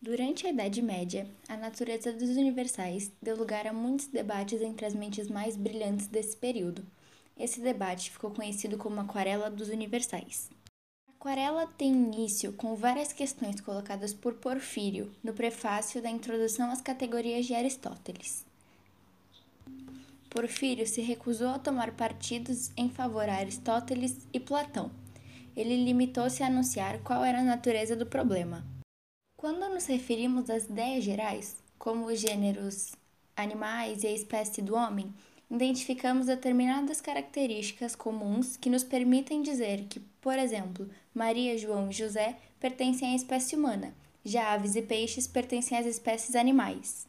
Durante a Idade Média, a natureza dos universais deu lugar a muitos debates entre as mentes mais brilhantes desse período. Esse debate ficou conhecido como Aquarela dos Universais. A aquarela tem início com várias questões colocadas por Porfírio no prefácio da Introdução às Categorias de Aristóteles. Porfírio se recusou a tomar partidos em favor a Aristóteles e Platão. Ele limitou-se a anunciar qual era a natureza do problema. Quando nos referimos às ideias gerais, como os gêneros animais e a espécie do homem, identificamos determinadas características comuns que nos permitem dizer que, por exemplo, Maria, João e José pertencem à espécie humana, já aves e peixes pertencem às espécies animais.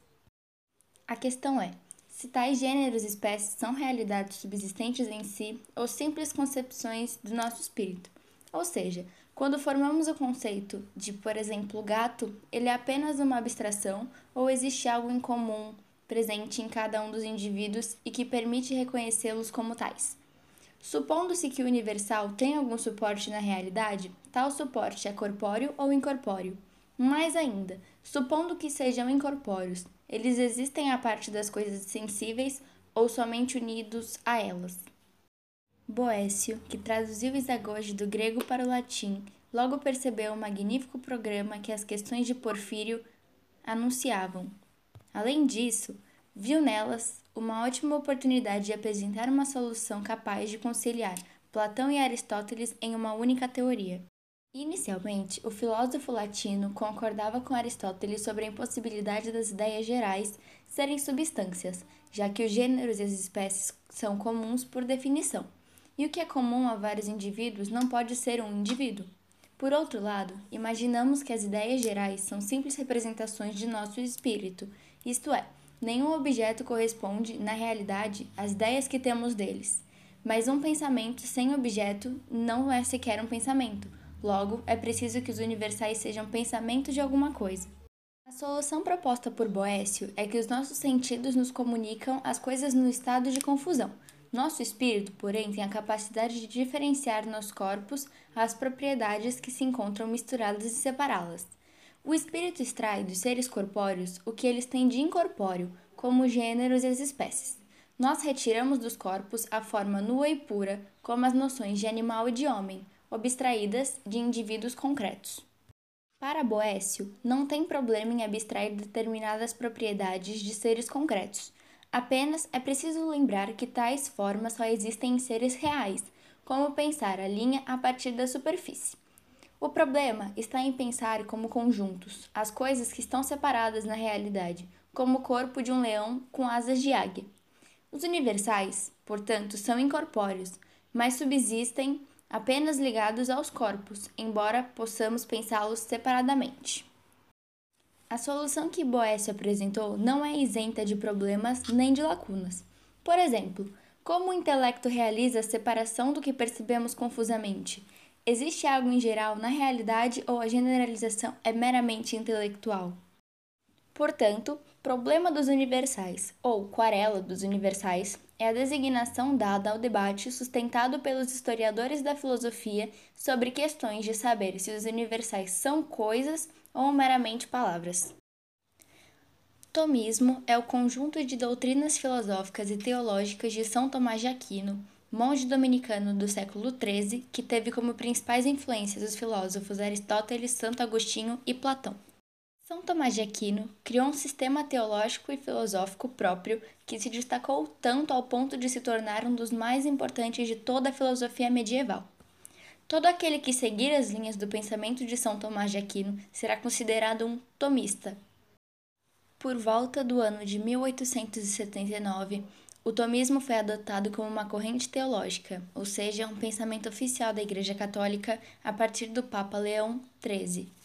A questão é: se tais gêneros e espécies são realidades subsistentes em si ou simples concepções do nosso espírito. Ou seja, quando formamos o conceito de, por exemplo, gato, ele é apenas uma abstração ou existe algo em comum presente em cada um dos indivíduos e que permite reconhecê-los como tais. Supondo-se que o universal tem algum suporte na realidade, tal suporte é corpóreo ou incorpóreo. Mais ainda, supondo que sejam incorpóreos, eles existem a parte das coisas sensíveis ou somente unidos a elas. Boécio, que traduziu Isagoge do grego para o latim, logo percebeu o magnífico programa que as questões de Porfírio anunciavam. Além disso, viu nelas uma ótima oportunidade de apresentar uma solução capaz de conciliar Platão e Aristóteles em uma única teoria. Inicialmente, o filósofo latino concordava com Aristóteles sobre a impossibilidade das ideias gerais serem substâncias, já que os gêneros e as espécies são comuns por definição e o que é comum a vários indivíduos não pode ser um indivíduo. Por outro lado, imaginamos que as ideias gerais são simples representações de nosso espírito, isto é, nenhum objeto corresponde, na realidade, às ideias que temos deles. Mas um pensamento sem objeto não é sequer um pensamento, logo, é preciso que os universais sejam pensamentos de alguma coisa. A solução proposta por Boécio é que os nossos sentidos nos comunicam as coisas no estado de confusão nosso espírito, porém, tem a capacidade de diferenciar nos corpos as propriedades que se encontram misturadas e separá-las. O espírito extrai dos seres corpóreos o que eles têm de incorpóreo, como os gêneros e as espécies. Nós retiramos dos corpos a forma nua e pura, como as noções de animal e de homem, abstraídas de indivíduos concretos. Para Boécio, não tem problema em abstrair determinadas propriedades de seres concretos, Apenas é preciso lembrar que tais formas só existem em seres reais, como pensar a linha a partir da superfície. O problema está em pensar como conjuntos as coisas que estão separadas na realidade, como o corpo de um leão com asas de águia. Os universais, portanto, são incorpóreos, mas subsistem apenas ligados aos corpos, embora possamos pensá-los separadamente. A solução que Boécio apresentou não é isenta de problemas nem de lacunas. Por exemplo, como o intelecto realiza a separação do que percebemos confusamente? Existe algo em geral na realidade ou a generalização é meramente intelectual? Portanto, problema dos universais, ou quarela dos universais, é a designação dada ao debate sustentado pelos historiadores da filosofia sobre questões de saber se os universais são coisas ou meramente palavras. Tomismo é o conjunto de doutrinas filosóficas e teológicas de São Tomás de Aquino, monge dominicano do século XIII, que teve como principais influências os filósofos Aristóteles, Santo Agostinho e Platão. São Tomás de Aquino criou um sistema teológico e filosófico próprio que se destacou tanto ao ponto de se tornar um dos mais importantes de toda a filosofia medieval. Todo aquele que seguir as linhas do pensamento de São Tomás de Aquino será considerado um tomista. Por volta do ano de 1879, o tomismo foi adotado como uma corrente teológica, ou seja, um pensamento oficial da Igreja Católica a partir do Papa Leão XIII.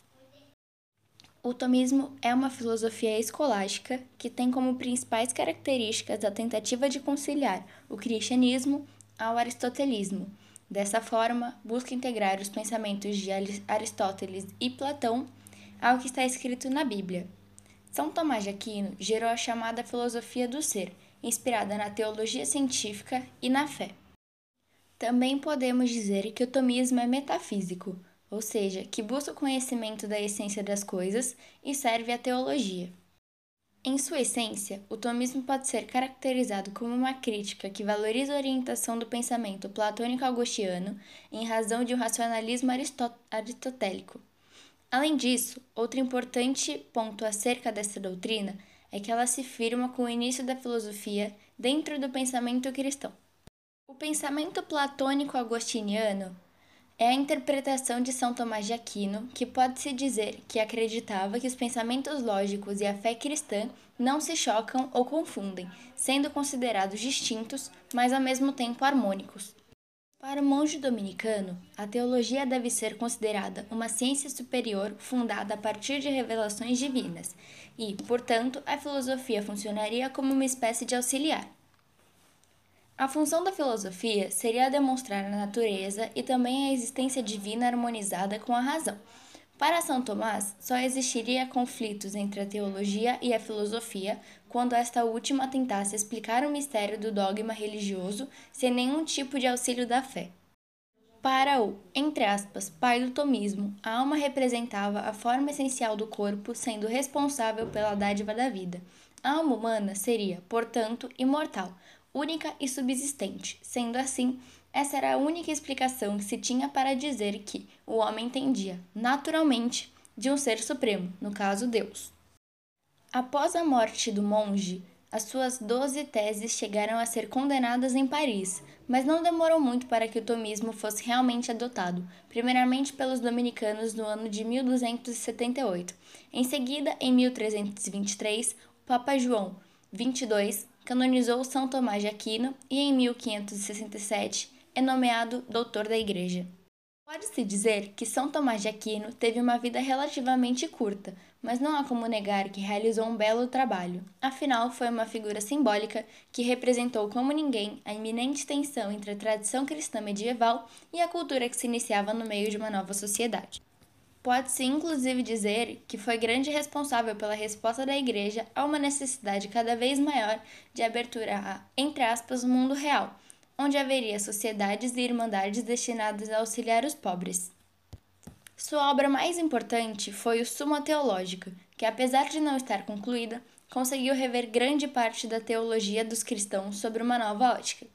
O tomismo é uma filosofia escolástica que tem como principais características a tentativa de conciliar o cristianismo ao aristotelismo Dessa forma, busca integrar os pensamentos de Aristóteles e Platão ao que está escrito na Bíblia. São Tomás de Aquino gerou a chamada filosofia do ser, inspirada na teologia científica e na fé. Também podemos dizer que o tomismo é metafísico, ou seja, que busca o conhecimento da essência das coisas e serve à teologia. Em sua essência, o tomismo pode ser caracterizado como uma crítica que valoriza a orientação do pensamento platônico-augustiano em razão de um racionalismo aristotélico. Além disso, outro importante ponto acerca dessa doutrina é que ela se firma com o início da filosofia dentro do pensamento cristão. O pensamento platônico-agostiniano é a interpretação de São Tomás de Aquino, que pode-se dizer que acreditava que os pensamentos lógicos e a fé cristã não se chocam ou confundem, sendo considerados distintos, mas ao mesmo tempo harmônicos. Para o monge dominicano, a teologia deve ser considerada uma ciência superior fundada a partir de revelações divinas, e, portanto, a filosofia funcionaria como uma espécie de auxiliar. A função da filosofia seria demonstrar a natureza e também a existência divina harmonizada com a razão. Para São Tomás, só existiria conflitos entre a teologia e a filosofia quando esta última tentasse explicar o mistério do dogma religioso sem nenhum tipo de auxílio da fé. Para o, entre aspas, pai do tomismo, a alma representava a forma essencial do corpo, sendo responsável pela dádiva da vida. A alma humana seria, portanto, imortal, única e subsistente. Sendo assim, essa era a única explicação que se tinha para dizer que o homem entendia, naturalmente, de um ser supremo, no caso Deus. Após a morte do monge, as suas doze teses chegaram a ser condenadas em Paris, mas não demorou muito para que o tomismo fosse realmente adotado, primeiramente pelos dominicanos no ano de 1278. Em seguida, em 1323, o Papa João XXII canonizou São Tomás de Aquino e em 1567 é nomeado doutor da Igreja. Pode-se dizer que São Tomás de Aquino teve uma vida relativamente curta, mas não há como negar que realizou um belo trabalho. Afinal, foi uma figura simbólica que representou como ninguém a iminente tensão entre a tradição cristã medieval e a cultura que se iniciava no meio de uma nova sociedade. Pode-se inclusive dizer que foi grande responsável pela resposta da Igreja a uma necessidade cada vez maior de abertura a, entre aspas, mundo real, onde haveria sociedades e irmandades destinadas a auxiliar os pobres. Sua obra mais importante foi o Suma Teológica, que, apesar de não estar concluída, conseguiu rever grande parte da teologia dos cristãos sobre uma nova ótica.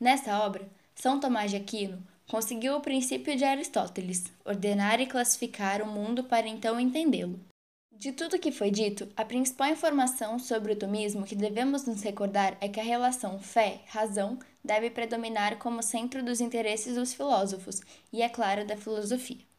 Nessa obra, São Tomás de Aquino conseguiu o princípio de Aristóteles, ordenar e classificar o mundo para então entendê-lo. De tudo que foi dito, a principal informação sobre o tomismo que devemos nos recordar é que a relação fé-razão deve predominar como centro dos interesses dos filósofos e, é claro, da filosofia.